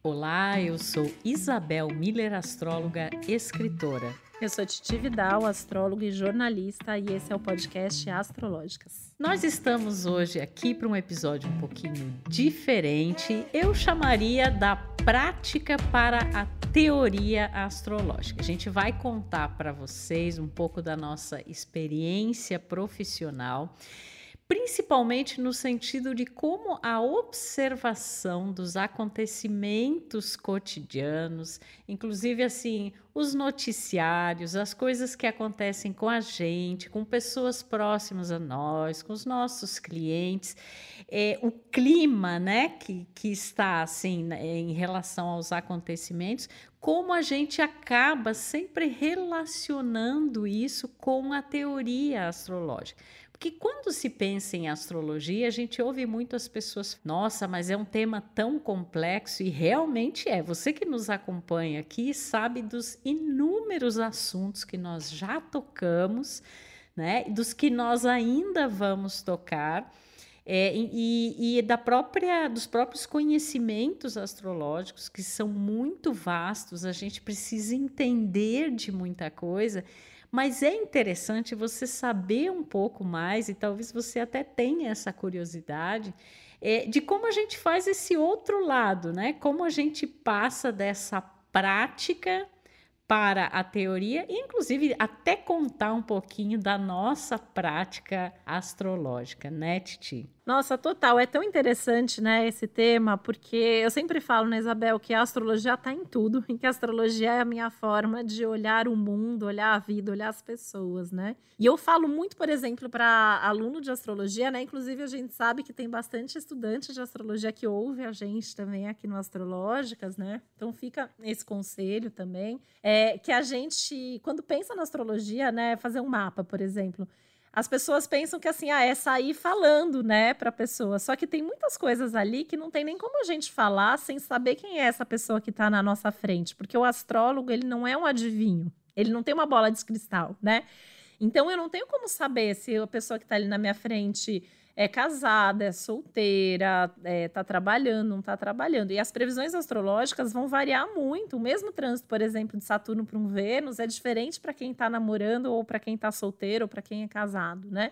Olá, eu sou Isabel Miller, astróloga, escritora. Eu sou Titi Vidal, astróloga e jornalista, e esse é o podcast Astrológicas. Nós estamos hoje aqui para um episódio um pouquinho diferente. Eu chamaria da prática para a teoria astrológica. A gente vai contar para vocês um pouco da nossa experiência profissional principalmente no sentido de como a observação dos acontecimentos cotidianos, inclusive assim, os noticiários, as coisas que acontecem com a gente, com pessoas próximas a nós, com os nossos clientes, é, o clima, né, que, que está assim né, em relação aos acontecimentos, como a gente acaba sempre relacionando isso com a teoria astrológica. Porque quando se pensa em astrologia, a gente ouve muito as pessoas, nossa, mas é um tema tão complexo e realmente é. Você que nos acompanha aqui sabe dos inúmeros assuntos que nós já tocamos, né? Dos que nós ainda vamos tocar. É, e, e, da própria dos próprios conhecimentos astrológicos que são muito vastos, a gente precisa entender de muita coisa mas é interessante você saber um pouco mais, e talvez você até tenha essa curiosidade, é, de como a gente faz esse outro lado, né? Como a gente passa dessa prática para a teoria, e inclusive até contar um pouquinho da nossa prática astrológica, né, Titi? Nossa, total. É tão interessante, né, esse tema, porque eu sempre falo, né, Isabel, que a astrologia está em tudo, e que a astrologia é a minha forma de olhar o mundo, olhar a vida, olhar as pessoas, né? E eu falo muito, por exemplo, para aluno de astrologia, né? Inclusive, a gente sabe que tem bastante estudante de astrologia que ouve a gente também aqui no Astrológicas, né? Então fica esse conselho também. É que a gente, quando pensa na astrologia, né, fazer um mapa, por exemplo as pessoas pensam que assim, ah, é sair falando, né, para a pessoa. Só que tem muitas coisas ali que não tem nem como a gente falar sem saber quem é essa pessoa que está na nossa frente, porque o astrólogo, ele não é um adivinho. Ele não tem uma bola de cristal, né? Então eu não tenho como saber se a pessoa que está ali na minha frente é casada, é solteira, é, tá trabalhando, não tá trabalhando. E as previsões astrológicas vão variar muito. O mesmo trânsito, por exemplo, de Saturno para um Vênus é diferente para quem está namorando ou para quem está solteiro ou para quem é casado, né?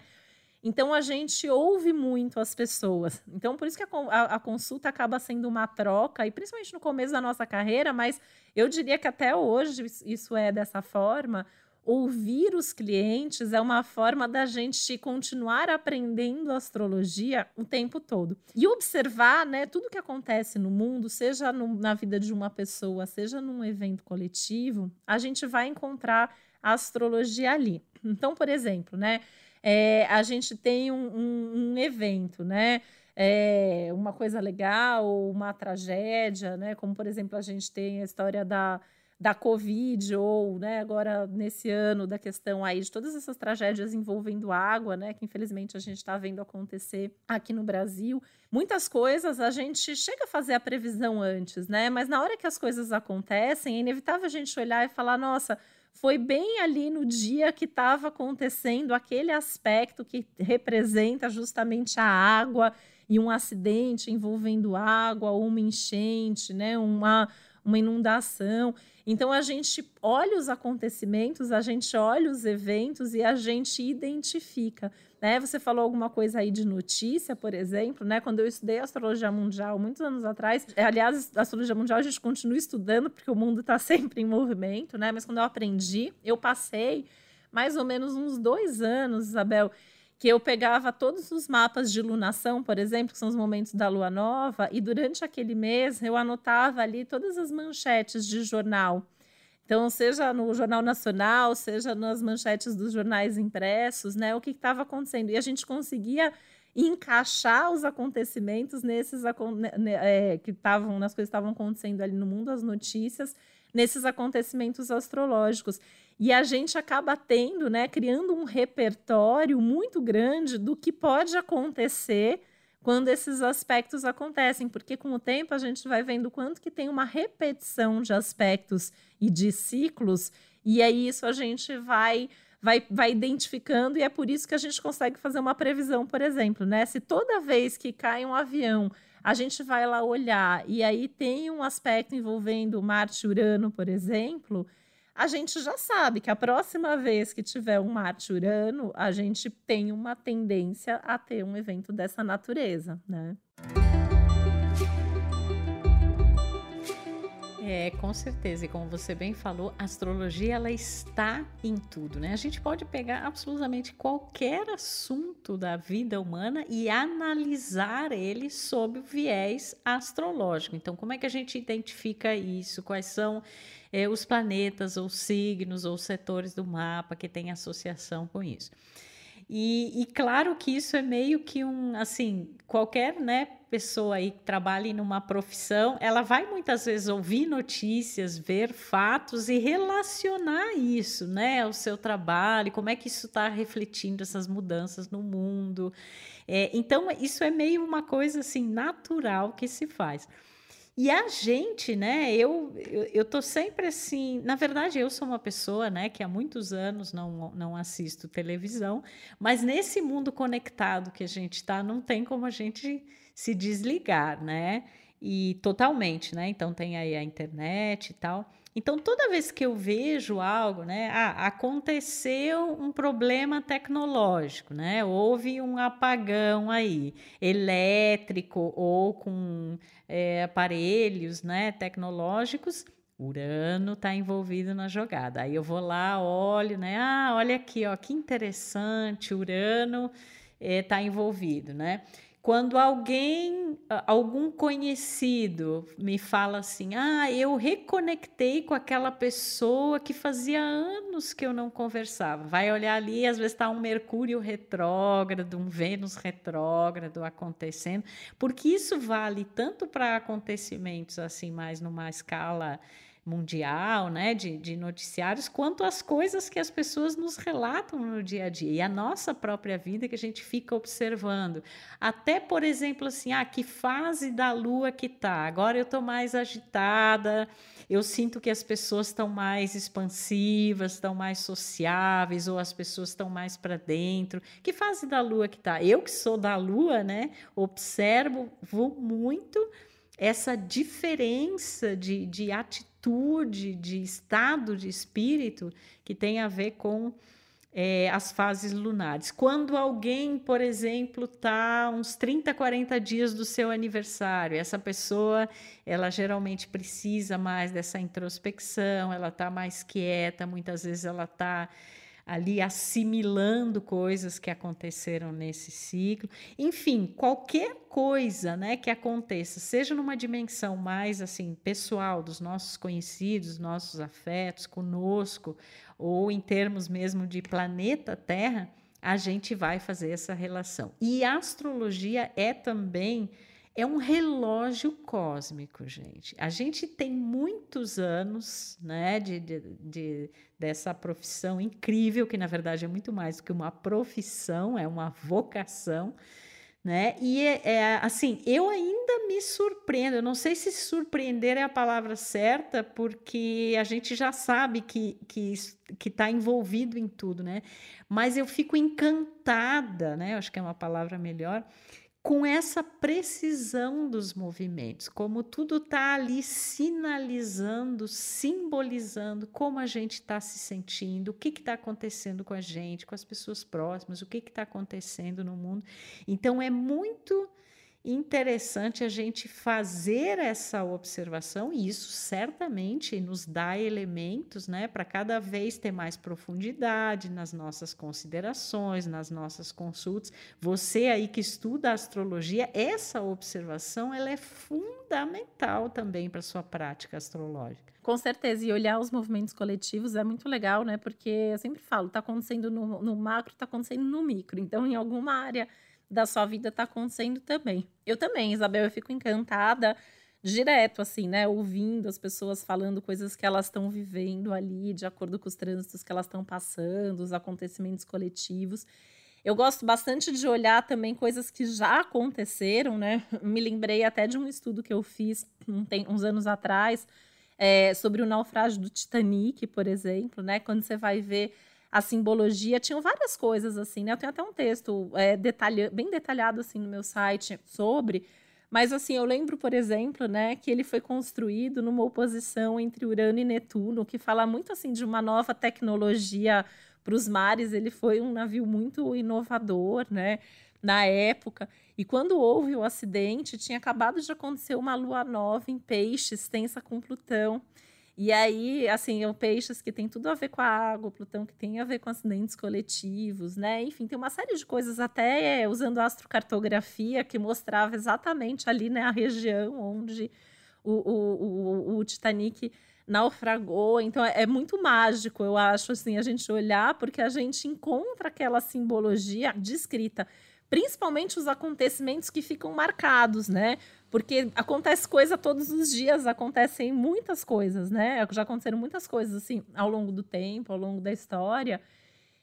Então a gente ouve muito as pessoas. Então por isso que a, a, a, consulta acaba sendo uma troca, e principalmente no começo da nossa carreira, mas eu diria que até hoje isso é dessa forma ouvir os clientes é uma forma da gente continuar aprendendo astrologia o tempo todo. E observar, né, tudo que acontece no mundo, seja no, na vida de uma pessoa, seja num evento coletivo, a gente vai encontrar a astrologia ali. Então, por exemplo, né, é, a gente tem um, um, um evento, né? É, uma coisa legal, uma tragédia, né? Como, por exemplo, a gente tem a história da da Covid ou, né, agora nesse ano da questão aí de todas essas tragédias envolvendo água, né, que infelizmente a gente está vendo acontecer aqui no Brasil. Muitas coisas a gente chega a fazer a previsão antes, né, mas na hora que as coisas acontecem, é inevitável a gente olhar e falar, nossa, foi bem ali no dia que estava acontecendo aquele aspecto que representa justamente a água e um acidente envolvendo água, uma enchente, né, uma, uma inundação. Então a gente olha os acontecimentos, a gente olha os eventos e a gente identifica. Né? Você falou alguma coisa aí de notícia, por exemplo, né? Quando eu estudei astrologia mundial muitos anos atrás, é, aliás, astrologia mundial a gente continua estudando porque o mundo está sempre em movimento, né? Mas quando eu aprendi, eu passei mais ou menos uns dois anos, Isabel, que eu pegava todos os mapas de lunação, por exemplo, que são os momentos da lua nova, e durante aquele mês eu anotava ali todas as manchetes de jornal. Então, seja no Jornal Nacional, seja nas manchetes dos jornais impressos, né, o que estava acontecendo. E a gente conseguia encaixar os acontecimentos nesses né, é, que estavam, nas coisas que estavam acontecendo ali no mundo, as notícias, nesses acontecimentos astrológicos. E a gente acaba tendo, né, criando um repertório muito grande do que pode acontecer quando esses aspectos acontecem, porque com o tempo a gente vai vendo quanto que tem uma repetição de aspectos e de ciclos, e aí isso a gente vai vai, vai identificando, e é por isso que a gente consegue fazer uma previsão, por exemplo, né? Se toda vez que cai um avião, a gente vai lá olhar, e aí tem um aspecto envolvendo Marte Urano, por exemplo, a gente já sabe que a próxima vez que tiver um Marte Urano, a gente tem uma tendência a ter um evento dessa natureza, né? É, com certeza. E como você bem falou, a astrologia ela está em tudo, né? A gente pode pegar absolutamente qualquer assunto da vida humana e analisar ele sob o viés astrológico. Então, como é que a gente identifica isso? Quais são é, os planetas, ou signos, ou setores do mapa que têm associação com isso? E, e, claro que isso é meio que um, assim, qualquer né, pessoa aí que trabalhe numa profissão, ela vai muitas vezes ouvir notícias, ver fatos e relacionar isso, né, ao seu trabalho, como é que isso está refletindo essas mudanças no mundo. É, então, isso é meio uma coisa assim natural que se faz. E a gente, né? Eu, eu, eu tô sempre assim. Na verdade, eu sou uma pessoa, né, que há muitos anos não, não assisto televisão, mas nesse mundo conectado que a gente está, não tem como a gente se desligar, né? E totalmente, né? Então tem aí a internet e tal. Então, toda vez que eu vejo algo, né, ah, aconteceu um problema tecnológico, né, houve um apagão aí, elétrico ou com é, aparelhos né, tecnológicos, Urano está envolvido na jogada. Aí eu vou lá, olho, né? Ah, olha aqui, ó, que interessante, Urano está eh, é, envolvido, né? Quando alguém, algum conhecido me fala assim: "Ah, eu reconectei com aquela pessoa que fazia anos que eu não conversava". Vai olhar ali, às vezes está um Mercúrio retrógrado, um Vênus retrógrado acontecendo, porque isso vale tanto para acontecimentos assim mais numa escala mundial, né, de, de noticiários, quanto as coisas que as pessoas nos relatam no dia a dia e a nossa própria vida que a gente fica observando. Até, por exemplo, assim, ah, que fase da lua que tá? Agora eu estou mais agitada, eu sinto que as pessoas estão mais expansivas, estão mais sociáveis, ou as pessoas estão mais para dentro. Que fase da lua que tá? Eu que sou da lua, né, observo muito essa diferença de, de atitude, de estado de espírito que tem a ver com é, as fases lunares. Quando alguém, por exemplo, está uns 30, 40 dias do seu aniversário, essa pessoa, ela geralmente precisa mais dessa introspecção, ela está mais quieta, muitas vezes ela está ali assimilando coisas que aconteceram nesse ciclo. Enfim, qualquer coisa, né, que aconteça, seja numa dimensão mais assim pessoal dos nossos conhecidos, nossos afetos conosco, ou em termos mesmo de planeta Terra, a gente vai fazer essa relação. E a astrologia é também é um relógio cósmico, gente. A gente tem muitos anos né, de, de, de, dessa profissão incrível, que na verdade é muito mais do que uma profissão, é uma vocação. Né? E é, é, assim, eu ainda me surpreendo. Eu não sei se surpreender é a palavra certa, porque a gente já sabe que que está envolvido em tudo, né? Mas eu fico encantada, né? Acho que é uma palavra melhor com essa precisão dos movimentos, como tudo está ali sinalizando, simbolizando como a gente está se sentindo, o que está acontecendo com a gente, com as pessoas próximas, o que está acontecendo no mundo. Então é muito interessante a gente fazer essa observação e isso certamente nos dá elementos, né, para cada vez ter mais profundidade nas nossas considerações, nas nossas consultas. Você aí que estuda astrologia, essa observação ela é fundamental também para sua prática astrológica. Com certeza, e olhar os movimentos coletivos é muito legal, né? Porque eu sempre falo, está acontecendo no, no macro, está acontecendo no micro. Então, em alguma área da sua vida está acontecendo também. Eu também, Isabel, eu fico encantada direto, assim, né? Ouvindo as pessoas falando coisas que elas estão vivendo ali, de acordo com os trânsitos que elas estão passando, os acontecimentos coletivos. Eu gosto bastante de olhar também coisas que já aconteceram, né? Me lembrei até de um estudo que eu fiz uns anos atrás é, sobre o naufrágio do Titanic, por exemplo, né? Quando você vai ver a simbologia, tinham várias coisas assim, né? Eu tenho até um texto é, detalha, bem detalhado assim no meu site sobre, mas assim, eu lembro, por exemplo, né, que ele foi construído numa oposição entre Urano e Netuno, que fala muito assim de uma nova tecnologia para os mares, ele foi um navio muito inovador, né? Na época. E quando houve o acidente, tinha acabado de acontecer uma lua nova em Peixes, tensa com Plutão. E aí, assim, é o Peixes que tem tudo a ver com a água, Plutão que tem a ver com acidentes coletivos, né? Enfim, tem uma série de coisas, até é, usando astrocartografia, que mostrava exatamente ali, né, a região onde o, o, o, o Titanic naufragou. Então, é, é muito mágico, eu acho, assim, a gente olhar, porque a gente encontra aquela simbologia descrita principalmente os acontecimentos que ficam marcados, né? Porque acontece coisa todos os dias, acontecem muitas coisas, né? Já aconteceram muitas coisas, assim, ao longo do tempo, ao longo da história.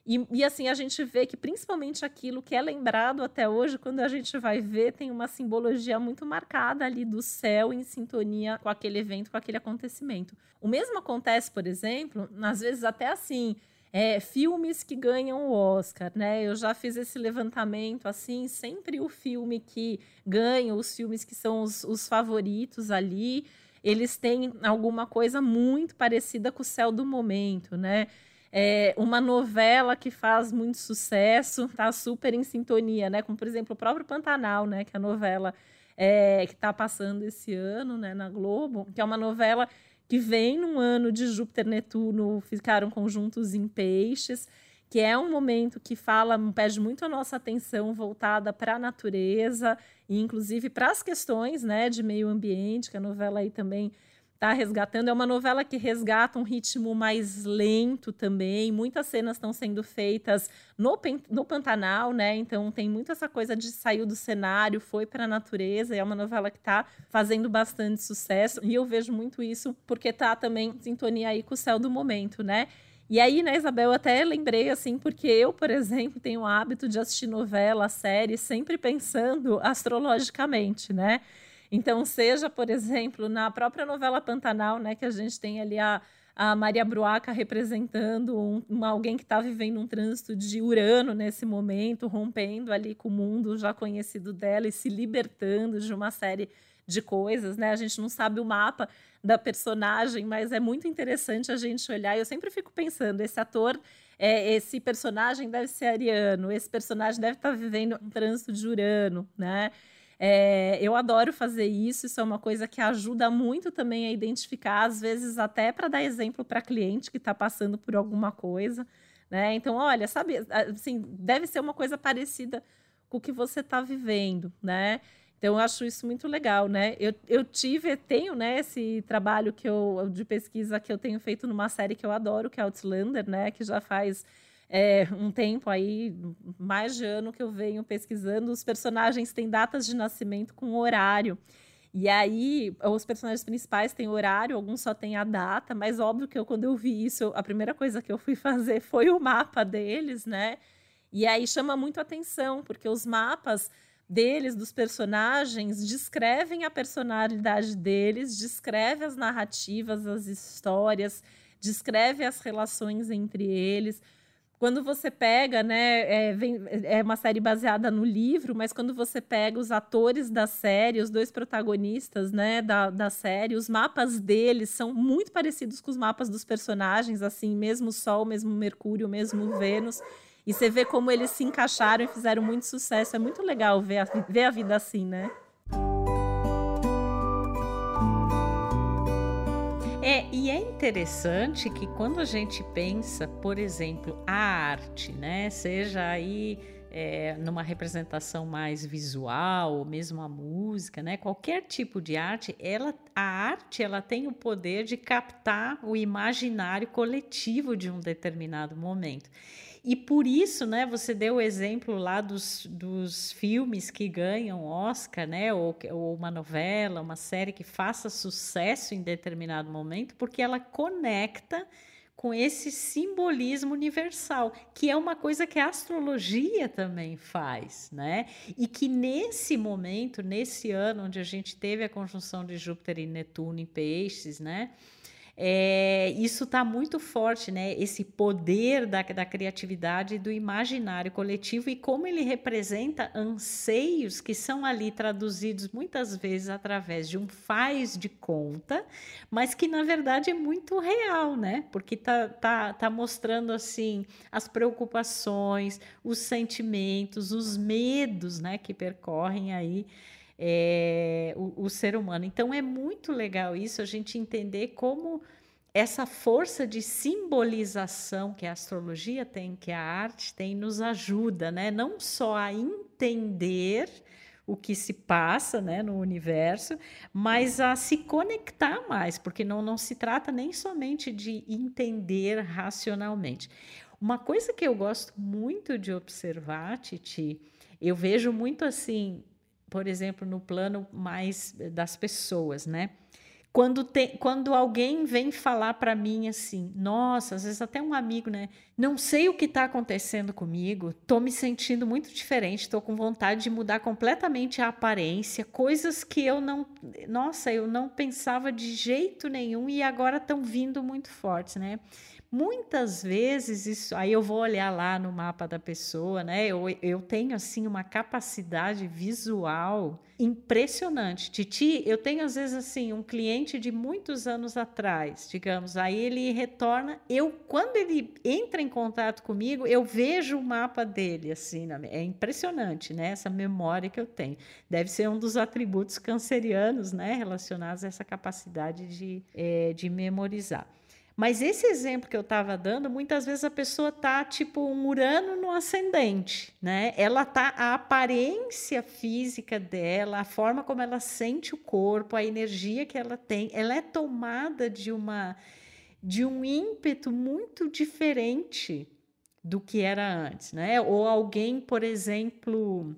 E, e, assim, a gente vê que principalmente aquilo que é lembrado até hoje, quando a gente vai ver, tem uma simbologia muito marcada ali do céu em sintonia com aquele evento, com aquele acontecimento. O mesmo acontece, por exemplo, às vezes até assim, é, filmes que ganham o Oscar, né? Eu já fiz esse levantamento assim, sempre o filme que ganha, os filmes que são os, os favoritos ali, eles têm alguma coisa muito parecida com o céu do momento, né? É, uma novela que faz muito sucesso, tá super em sintonia, né? Como, por exemplo, o próprio Pantanal, né? Que é a novela é, que está passando esse ano, né? Na Globo, que é uma novela que vem num ano de Júpiter Netuno, ficaram conjuntos em peixes, que é um momento que fala, pede muito a nossa atenção voltada para a natureza e inclusive para as questões, né, de meio ambiente, que a novela aí também está resgatando. É uma novela que resgata um ritmo mais lento também. Muitas cenas estão sendo feitas no, no Pantanal, né? Então tem muito essa coisa de sair do cenário, foi para a natureza. É uma novela que está fazendo bastante sucesso. E eu vejo muito isso porque está também em sintonia aí com o céu do momento, né? E aí, né, Isabel, eu até lembrei assim, porque eu, por exemplo, tenho o hábito de assistir novela, série, sempre pensando astrologicamente, né? Então, seja, por exemplo, na própria novela Pantanal, né, que a gente tem ali a, a Maria Bruaca representando um, uma, alguém que está vivendo um trânsito de Urano nesse momento, rompendo ali com o mundo já conhecido dela e se libertando de uma série de coisas, né? A gente não sabe o mapa da personagem, mas é muito interessante a gente olhar. Eu sempre fico pensando, esse ator, é, esse personagem deve ser ariano, esse personagem deve estar tá vivendo um trânsito de Urano, né? É, eu adoro fazer isso, isso é uma coisa que ajuda muito também a identificar, às vezes até para dar exemplo para cliente que está passando por alguma coisa, né? Então, olha, sabe, assim, deve ser uma coisa parecida com o que você está vivendo, né? Então, eu acho isso muito legal, né? Eu, eu tive, tenho, né, esse trabalho que eu, de pesquisa que eu tenho feito numa série que eu adoro, que é Outlander, né? Que já faz é, um tempo aí, mais de ano que eu venho pesquisando, os personagens têm datas de nascimento com horário. E aí, os personagens principais têm horário, alguns só têm a data, mas óbvio que eu, quando eu vi isso, a primeira coisa que eu fui fazer foi o mapa deles, né? E aí chama muito atenção, porque os mapas deles, dos personagens, descrevem a personalidade deles, descreve as narrativas, as histórias, descreve as relações entre eles quando você pega, né, é, vem, é uma série baseada no livro, mas quando você pega os atores da série, os dois protagonistas, né, da, da série, os mapas deles são muito parecidos com os mapas dos personagens, assim, mesmo Sol, mesmo Mercúrio, mesmo Vênus. E você vê como eles se encaixaram e fizeram muito sucesso. É muito legal ver a, ver a vida assim, né? É, e é interessante que quando a gente pensa, por exemplo, a arte, né, seja aí é, numa representação mais visual, ou mesmo a música, né, qualquer tipo de arte, ela, a arte ela tem o poder de captar o imaginário coletivo de um determinado momento. E por isso, né, você deu o exemplo lá dos, dos filmes que ganham Oscar, né, ou, ou uma novela, uma série que faça sucesso em determinado momento, porque ela conecta com esse simbolismo universal, que é uma coisa que a astrologia também faz, né? E que nesse momento, nesse ano onde a gente teve a conjunção de Júpiter e Netuno em Peixes, né? É, isso está muito forte, né? Esse poder da, da criatividade do imaginário coletivo e como ele representa anseios que são ali traduzidos muitas vezes através de um faz de conta, mas que na verdade é muito real, né? Porque tá, tá, tá mostrando assim as preocupações, os sentimentos, os medos, né? Que percorrem aí é, o, o ser humano. Então é muito legal isso, a gente entender como essa força de simbolização que a astrologia tem, que a arte tem, nos ajuda, né? Não só a entender o que se passa né, no universo, mas a se conectar mais, porque não, não se trata nem somente de entender racionalmente. Uma coisa que eu gosto muito de observar, Titi, eu vejo muito assim, por exemplo, no plano mais das pessoas, né? Quando, tem, quando alguém vem falar para mim assim, nossa, às vezes até um amigo, né? Não sei o que está acontecendo comigo, estou me sentindo muito diferente, estou com vontade de mudar completamente a aparência, coisas que eu não, nossa, eu não pensava de jeito nenhum e agora estão vindo muito fortes, né? Muitas vezes isso, aí eu vou olhar lá no mapa da pessoa, né? Eu, eu tenho assim uma capacidade visual impressionante. Titi, eu tenho às vezes assim um cliente de muitos anos atrás, digamos, aí ele retorna, eu quando ele entra em contato comigo, eu vejo o mapa dele assim, é impressionante, né? Essa memória que eu tenho. Deve ser um dos atributos cancerianos, né, relacionados a essa capacidade de, é, de memorizar. Mas esse exemplo que eu estava dando, muitas vezes a pessoa tá tipo um Urano no ascendente, né? Ela tá a aparência física dela, a forma como ela sente o corpo, a energia que ela tem, ela é tomada de uma de um ímpeto muito diferente do que era antes, né? Ou alguém, por exemplo,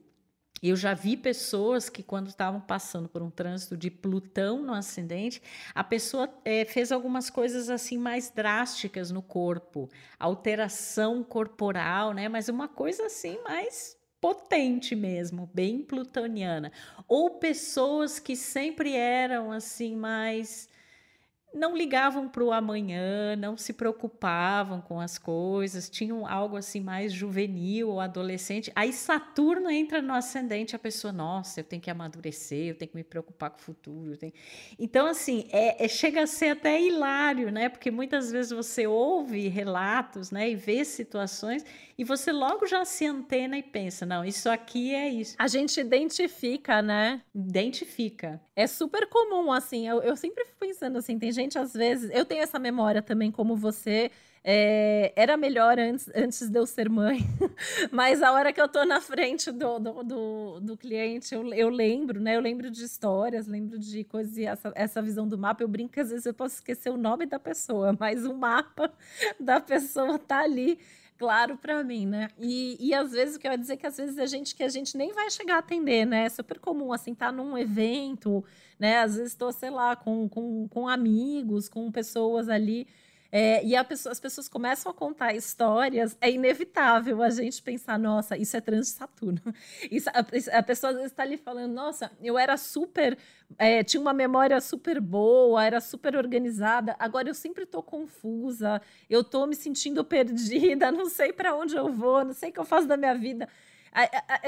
eu já vi pessoas que, quando estavam passando por um trânsito de Plutão no ascendente, a pessoa é, fez algumas coisas assim mais drásticas no corpo, alteração corporal, né? Mas uma coisa assim mais potente mesmo, bem plutoniana. Ou pessoas que sempre eram assim mais não ligavam para o amanhã, não se preocupavam com as coisas, tinham algo assim mais juvenil ou adolescente. Aí Saturno entra no ascendente, a pessoa, nossa, eu tenho que amadurecer, eu tenho que me preocupar com o futuro. Tenho... Então, assim, é, é, chega a ser até hilário, né? Porque muitas vezes você ouve relatos né, e vê situações e você logo já se antena e pensa, não, isso aqui é isso. A gente identifica, né? Identifica. É super comum, assim, eu, eu sempre fico pensando assim, tem gente às vezes, eu tenho essa memória também como você, é, era melhor antes, antes de eu ser mãe, mas a hora que eu tô na frente do, do, do, do, cliente, eu, eu lembro, né? Eu lembro de histórias, lembro de coisas, essa, essa visão do mapa. Eu brinco que às vezes eu posso esquecer o nome da pessoa, mas o mapa da pessoa tá ali claro para mim, né? E, e às vezes o que eu ia dizer é que às vezes a gente que a gente nem vai chegar a atender, né? É super comum, assim, tá num evento, né? Às vezes estou, sei lá, com, com, com amigos, com pessoas ali. É, e pessoa, as pessoas começam a contar histórias, é inevitável a gente pensar, nossa, isso é trans de Saturno. Isso, a, a pessoa está ali falando, nossa, eu era super, é, tinha uma memória super boa, era super organizada, agora eu sempre estou confusa, eu estou me sentindo perdida, não sei para onde eu vou, não sei o que eu faço da minha vida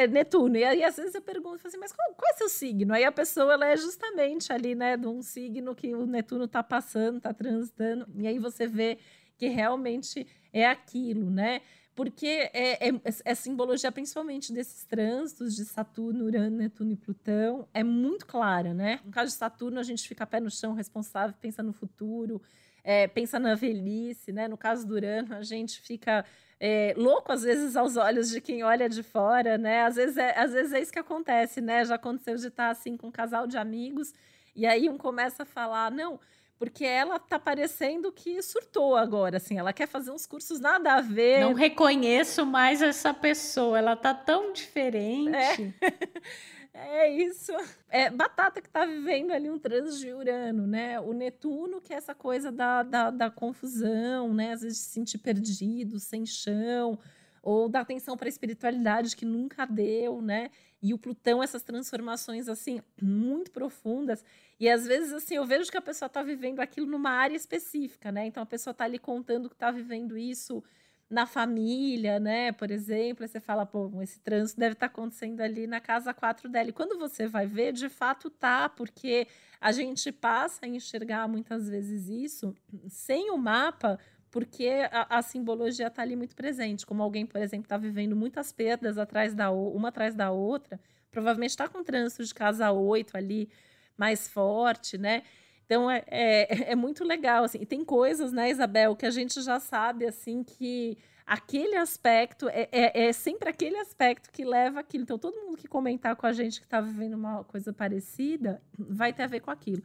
é Netuno. E aí, às vezes, eu pergunto assim, mas qual, qual, é seu signo? Aí a pessoa, ela é justamente ali, né, de um signo que o Netuno está passando, está transitando. E aí você vê que realmente é aquilo, né? Porque é, é, é, simbologia, principalmente desses trânsitos de Saturno, Urano, Netuno e Plutão, é muito clara, né? No caso de Saturno, a gente fica pé no chão, responsável, pensa no futuro, é, pensa na velhice, né? No caso do Urano, a gente fica é, louco às vezes aos olhos de quem olha de fora, né? Às vezes é, às vezes é isso que acontece, né? Já aconteceu de estar assim com um casal de amigos e aí um começa a falar, não, porque ela tá parecendo que surtou agora, assim, ela quer fazer uns cursos nada a ver. Não reconheço mais essa pessoa, ela tá tão diferente. É. É isso. É batata que está vivendo ali um trânsito de Urano, né? O Netuno, que é essa coisa da, da, da confusão, né? Às vezes se sentir perdido, sem chão, ou da atenção para a espiritualidade que nunca deu, né? E o Plutão, essas transformações assim muito profundas, e às vezes assim eu vejo que a pessoa está vivendo aquilo numa área específica, né? Então a pessoa está ali contando que está vivendo isso na família, né? Por exemplo, você fala, pô, esse trânsito deve estar tá acontecendo ali na casa 4 dela. E quando você vai ver, de fato tá, porque a gente passa a enxergar muitas vezes isso sem o mapa, porque a, a simbologia está ali muito presente. Como alguém, por exemplo, está vivendo muitas perdas atrás da uma atrás da outra, provavelmente está com trânsito de casa 8 ali mais forte, né? Então é, é, é, muito legal, assim. E tem coisas, né, Isabel, que a gente já sabe, assim, que aquele aspecto é, é, é sempre aquele aspecto que leva aquilo. Então, todo mundo que comentar com a gente que está vivendo uma coisa parecida vai ter a ver com aquilo.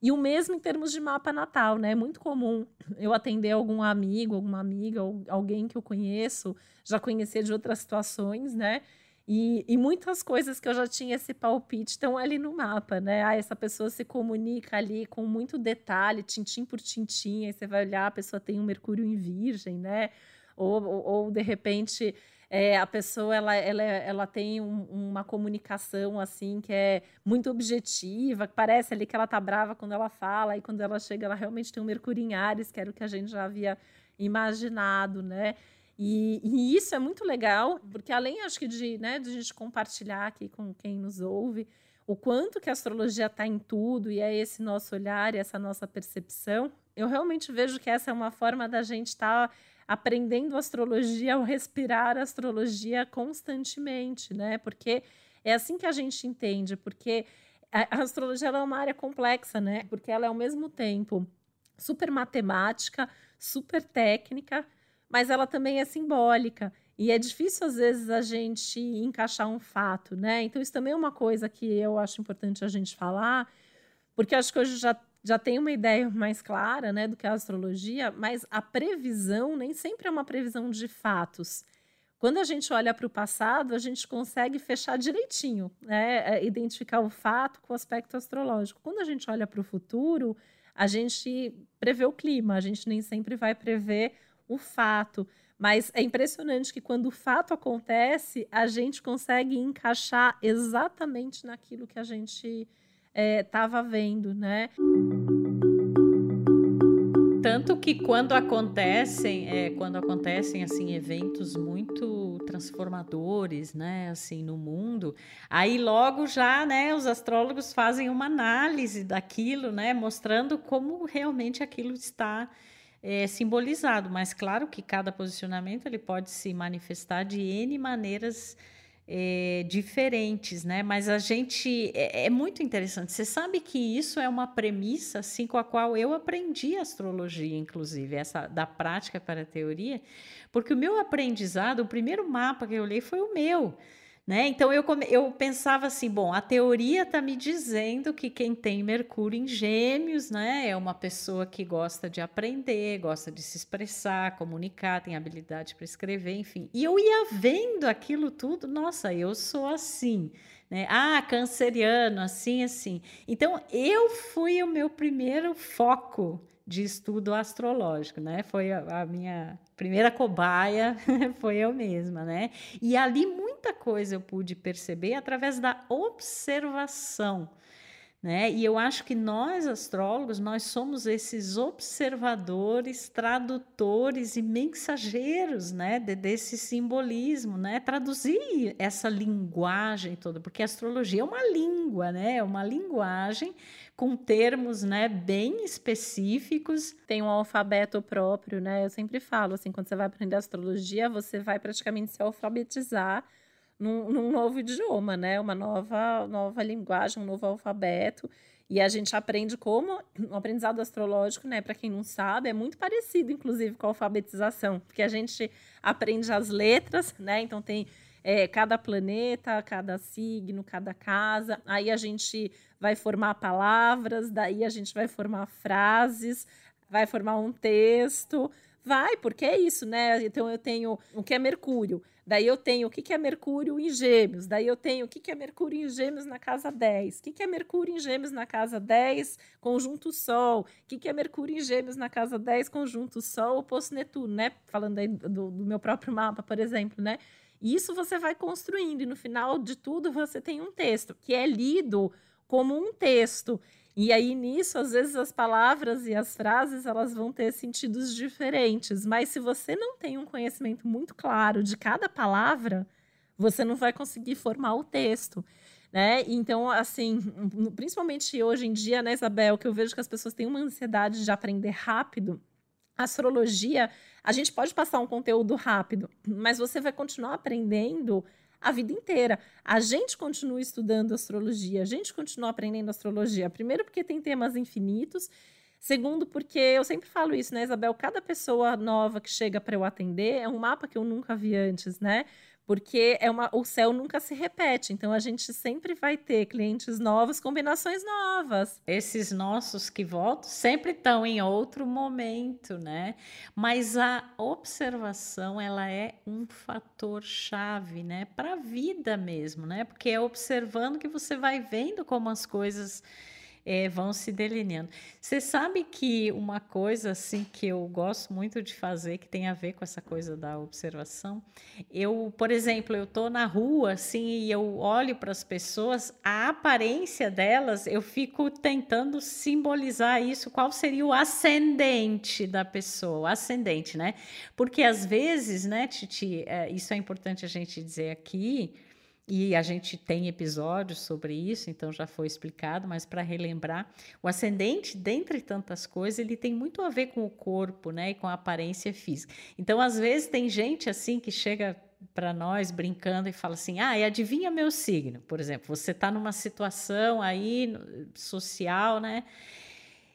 E o mesmo em termos de mapa natal, né? É muito comum eu atender algum amigo, alguma amiga, ou alguém que eu conheço, já conhecer de outras situações, né? E, e, muitas coisas que eu já tinha esse palpite estão ali no mapa, né? Ah, essa pessoa se comunica ali com muito detalhe, tintim por tintim, aí você vai olhar, a pessoa tem um Mercúrio em Virgem, né? Ou, ou, ou de repente é, a pessoa ela, ela, ela tem um, uma comunicação assim que é muito objetiva, que parece ali que ela tá brava quando ela fala, e quando ela chega, ela realmente tem um Mercúrio em Ares, que era o que a gente já havia imaginado, né? E, e, isso é muito legal, porque além, acho que, de, né, de a gente compartilhar aqui com quem nos ouve, o quanto que a astrologia está em tudo e é esse nosso olhar e essa nossa percepção, eu realmente vejo que essa é uma forma da gente estar tá aprendendo astrologia ao respirar astrologia constantemente, né? Porque é assim que a gente entende, porque a astrologia é uma área complexa, né? Porque ela é ao mesmo tempo super matemática, super técnica, mas ela também é simbólica. E é difícil, às vezes, a gente encaixar um fato, né? Então, isso também é uma coisa que eu acho importante a gente falar, porque acho que hoje já, já tem uma ideia mais clara, né, do que a astrologia, mas a previsão nem sempre é uma previsão de fatos. Quando a gente olha para o passado, a gente consegue fechar direitinho, né? É, identificar o fato com o aspecto astrológico. Quando a gente olha para o futuro, a gente prevê o clima, a gente nem sempre vai prever o fato. Mas é impressionante que quando o fato acontece, a gente consegue encaixar exatamente naquilo que a gente estava é, vendo, né? Tanto que quando acontecem, é, quando acontecem assim eventos muito transformadores, né, assim no mundo, aí logo já, né, os astrólogos fazem uma análise daquilo, né, mostrando como realmente aquilo está é, simbolizado, mas claro que cada posicionamento ele pode se manifestar de N maneiras é, diferentes, né? Mas a gente é, é, muito interessante. Você sabe que isso é uma premissa, assim, com a qual eu aprendi astrologia, inclusive, essa da prática para a teoria, porque o meu aprendizado, o primeiro mapa que eu olhei foi o meu. Né? Então eu, eu pensava assim, bom, a teoria está me dizendo que quem tem Mercúrio em Gêmeos, né, é uma pessoa que gosta de aprender, gosta de se expressar, comunicar, tem habilidade para escrever, enfim. E eu ia vendo aquilo tudo, nossa, eu sou assim, né? Ah, canceriano, assim, assim. Então eu fui o meu primeiro foco de estudo astrológico, né? Foi a, a minha primeira cobaia, foi eu mesma, né? E ali muita coisa eu pude perceber através da observação né? E eu acho que nós, astrólogos, nós somos esses observadores, tradutores e mensageiros né? De, desse simbolismo, né? traduzir essa linguagem toda, porque a astrologia é uma língua, né? é uma linguagem com termos né, bem específicos. Tem um alfabeto próprio, né? Eu sempre falo assim, quando você vai aprender astrologia, você vai praticamente se alfabetizar num, num novo idioma, né? Uma nova, nova linguagem, um novo alfabeto. E a gente aprende como o aprendizado astrológico, né? Para quem não sabe, é muito parecido, inclusive, com a alfabetização, porque a gente aprende as letras, né? Então tem é, cada planeta, cada signo, cada casa. Aí a gente vai formar palavras, daí a gente vai formar frases, vai formar um texto. Vai, porque é isso, né? Então eu tenho o que é Mercúrio. Daí eu tenho o que, é Mercúrio em Gêmeos. Daí eu tenho o que, é Mercúrio em Gêmeos na casa 10. O que, é Mercúrio em Gêmeos na casa 10, conjunto Sol. O que, é Mercúrio em Gêmeos na casa 10, conjunto Sol, oposto Netuno, né? Falando aí do, do meu próprio mapa, por exemplo, né? Isso você vai construindo e no final de tudo você tem um texto que é lido como um texto. E aí nisso, às vezes as palavras e as frases, elas vão ter sentidos diferentes, mas se você não tem um conhecimento muito claro de cada palavra, você não vai conseguir formar o texto. Né? Então, assim, principalmente hoje em dia, né, Isabel, que eu vejo que as pessoas têm uma ansiedade de aprender rápido, astrologia, a gente pode passar um conteúdo rápido, mas você vai continuar aprendendo a vida inteira. A gente continua estudando astrologia, a gente continua aprendendo astrologia. Primeiro, porque tem temas infinitos. Segundo, porque eu sempre falo isso, né, Isabel? Cada pessoa nova que chega para eu atender é um mapa que eu nunca vi antes, né? Porque é uma, o céu nunca se repete, então a gente sempre vai ter clientes novos, combinações novas. Esses nossos que voltam sempre estão em outro momento, né? Mas a observação ela é um fator chave, né, para a vida mesmo, né? Porque é observando que você vai vendo como as coisas é, vão se delineando. Você sabe que uma coisa assim que eu gosto muito de fazer, que tem a ver com essa coisa da observação, eu, por exemplo, eu estou na rua assim e eu olho para as pessoas, a aparência delas, eu fico tentando simbolizar isso, qual seria o ascendente da pessoa, ascendente, né? Porque às vezes, né, Titi, é, isso é importante a gente dizer aqui e a gente tem episódios sobre isso, então já foi explicado, mas para relembrar, o ascendente, dentre tantas coisas, ele tem muito a ver com o corpo, né, e com a aparência física. Então, às vezes tem gente assim que chega para nós brincando e fala assim: "Ah, e adivinha meu signo?". Por exemplo, você está numa situação aí social, né?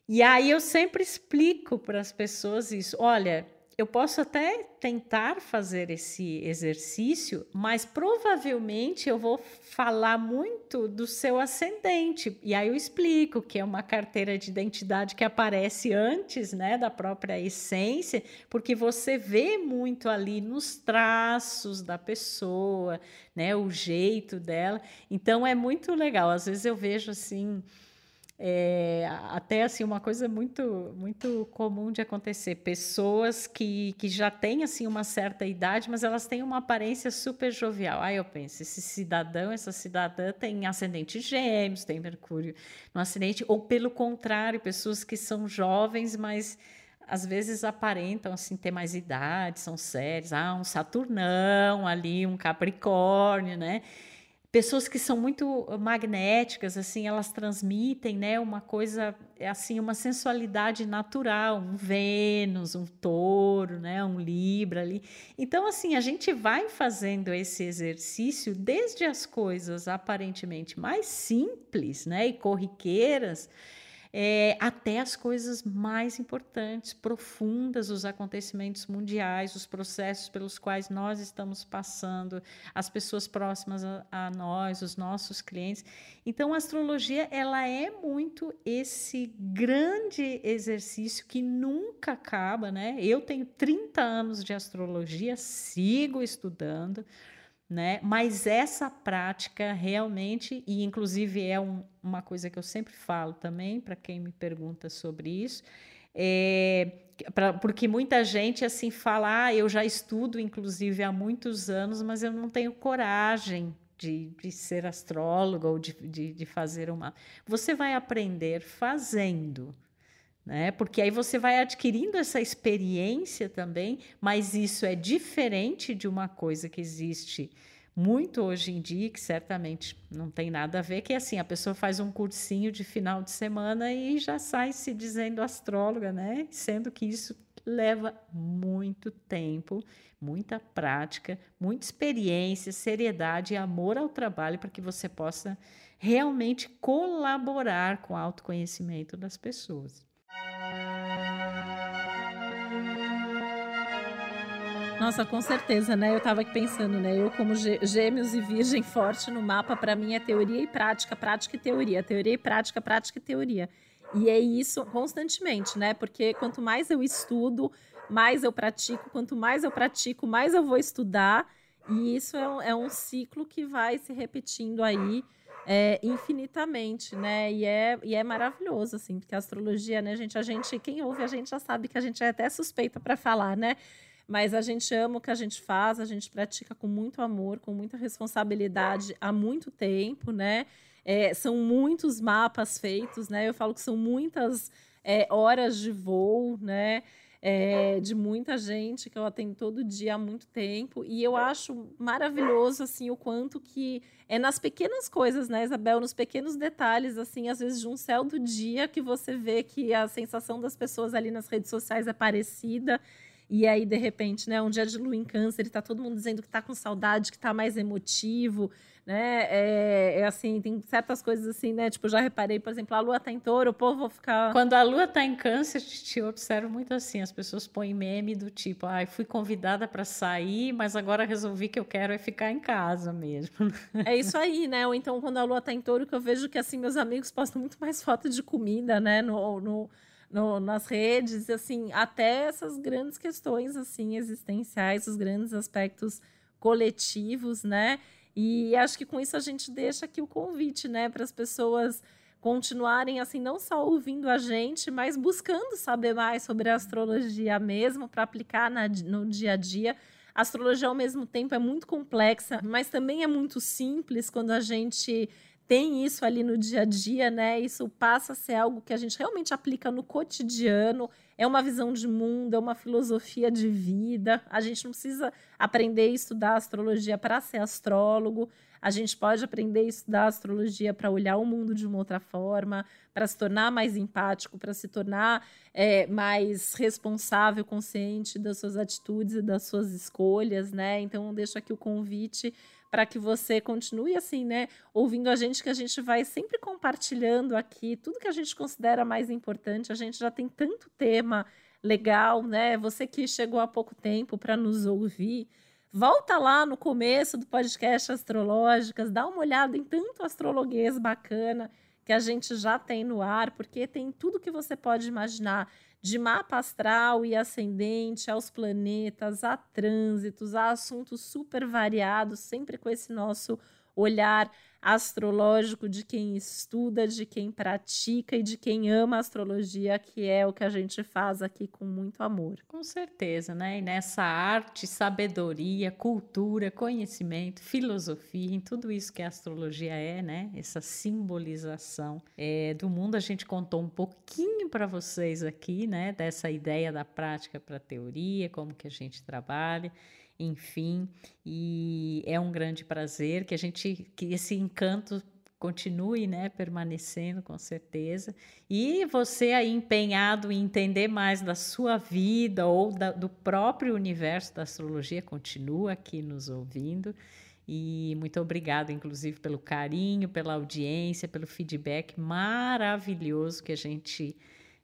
E aí eu sempre explico para as pessoas isso. Olha, eu posso até tentar fazer esse exercício, mas provavelmente eu vou falar muito do seu ascendente. E aí eu explico que é uma carteira de identidade que aparece antes, né, da própria essência, porque você vê muito ali nos traços da pessoa, né, o jeito dela. Então é muito legal. Às vezes eu vejo assim, é, até assim uma coisa muito muito comum de acontecer. Pessoas que, que já têm assim uma certa idade mas elas têm uma aparência super jovial. Aí eu penso esse cidadão essa cidadã tem ascendente gêmeos tem mercúrio no ascendente ou pelo contrário pessoas que são jovens mas às vezes aparentam assim ter mais idade são sérios ah um saturnão ali um capricórnio né pessoas que são muito magnéticas, assim, elas transmitem, né, uma coisa, assim, uma sensualidade natural, um Vênus, um Touro, né, um Libra ali. Então, assim, a gente vai fazendo esse exercício desde as coisas aparentemente mais simples, né, e corriqueiras, é, até as coisas mais importantes, profundas, os acontecimentos mundiais, os processos pelos quais nós estamos passando, as pessoas próximas a, a nós, os nossos clientes. Então, a astrologia ela é muito esse grande exercício que nunca acaba, né? Eu tenho 30 anos de astrologia, sigo estudando né? Mas essa prática realmente, e inclusive é um, uma coisa que eu sempre falo também para quem me pergunta sobre isso, é, pra, porque muita gente assim fala, ah, eu já estudo inclusive há muitos anos, mas eu não tenho coragem de, de ser astróloga ou de, de, de fazer uma. Você vai aprender fazendo né? Porque aí você vai adquirindo essa experiência também, mas isso é diferente de uma coisa que existe muito hoje em dia, que certamente não tem nada a ver, que é assim, a pessoa faz um cursinho de final de semana e já sai se dizendo astróloga, né? Sendo que isso leva muito tempo, muita prática, muita experiência, seriedade e amor ao trabalho para que você possa realmente colaborar com o autoconhecimento das pessoas. Nossa, com certeza, né? Eu tava aqui pensando, né? Eu, como gêmeos e virgem forte no mapa, para mim é teoria e prática, prática e teoria, teoria e prática, prática e teoria. E é isso constantemente, né? Porque quanto mais eu estudo, mais eu pratico, quanto mais eu pratico, mais eu vou estudar. E isso é um, é um ciclo que vai se repetindo aí é, infinitamente, né? E é, e é maravilhoso, assim, porque a astrologia, né, gente? A gente, quem ouve a gente já sabe que a gente é até suspeita para falar, né? mas a gente ama o que a gente faz, a gente pratica com muito amor, com muita responsabilidade há muito tempo, né? É, são muitos mapas feitos, né? Eu falo que são muitas é, horas de voo, né? É, de muita gente que eu atendo todo dia há muito tempo. E eu acho maravilhoso assim o quanto que é nas pequenas coisas, né, Isabel, nos pequenos detalhes assim, às vezes de um céu do dia que você vê que a sensação das pessoas ali nas redes sociais é parecida e aí, de repente, né, um dia de lua em câncer, está todo mundo dizendo que está com saudade, que está mais emotivo, né? É, é, assim, tem certas coisas assim, né? Tipo, já reparei, por exemplo, a lua está em touro, o povo vai ficar. Quando a lua está em câncer, te observo muito assim, as pessoas põem meme do tipo, ai, ah, fui convidada para sair, mas agora resolvi que eu quero é ficar em casa mesmo. É isso aí, né? Ou então, quando a lua está em touro, que eu vejo que assim, meus amigos postam muito mais foto de comida, né? no, no no, nas redes, assim, até essas grandes questões assim existenciais, os grandes aspectos coletivos, né? E acho que com isso a gente deixa aqui o convite, né, para as pessoas continuarem assim não só ouvindo a gente, mas buscando saber mais sobre a astrologia mesmo para aplicar na, no dia a dia. A astrologia ao mesmo tempo é muito complexa, mas também é muito simples quando a gente tem isso ali no dia a dia, né? Isso passa a ser algo que a gente realmente aplica no cotidiano. É uma visão de mundo, é uma filosofia de vida. A gente não precisa aprender e estudar astrologia para ser astrólogo. A gente pode aprender e estudar astrologia para olhar o mundo de uma outra forma, para se tornar mais empático, para se tornar é, mais responsável, consciente das suas atitudes e das suas escolhas, né? Então, deixo aqui o convite para que você continue assim, né, ouvindo a gente, que a gente vai sempre compartilhando aqui tudo que a gente considera mais importante. A gente já tem tanto tema legal, né? Você que chegou há pouco tempo para nos ouvir, volta lá no começo do podcast Astrológicas, dá uma olhada em tanto astrologuês bacana que a gente já tem no ar, porque tem tudo que você pode imaginar de mapa astral e ascendente aos planetas, a trânsitos, a assuntos super variados, sempre com esse nosso olhar astrológico de quem estuda, de quem pratica e de quem ama a astrologia, que é o que a gente faz aqui com muito amor. Com certeza, né? E nessa arte, sabedoria, cultura, conhecimento, filosofia, em tudo isso que a astrologia é, né? Essa simbolização é, do mundo, a gente contou um pouquinho para vocês aqui, né? Dessa ideia da prática para a teoria, como que a gente trabalha enfim, e é um grande prazer que a gente que esse encanto continue, né, permanecendo com certeza. E você aí empenhado em entender mais da sua vida ou da, do próprio universo da astrologia, continua aqui nos ouvindo. E muito obrigado, inclusive, pelo carinho, pela audiência, pelo feedback maravilhoso que a gente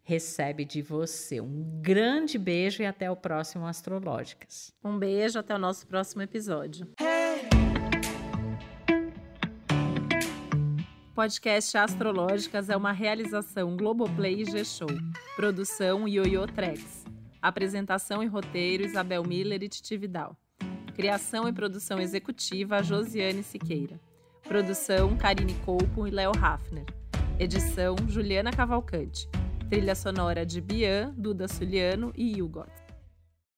recebe de você. Um grande beijo e até o próximo Astrológicas. Um beijo, até o nosso próximo episódio. Podcast Astrológicas é uma realização Globoplay e G-Show. Produção Yoyo Trex. Apresentação e roteiro Isabel Miller e Titi Vidal. Criação e produção executiva Josiane Siqueira. Produção Karine Colpo e Léo Hafner. Edição Juliana Cavalcante. Trilha sonora de Bian, Duda Suliano e Hugot.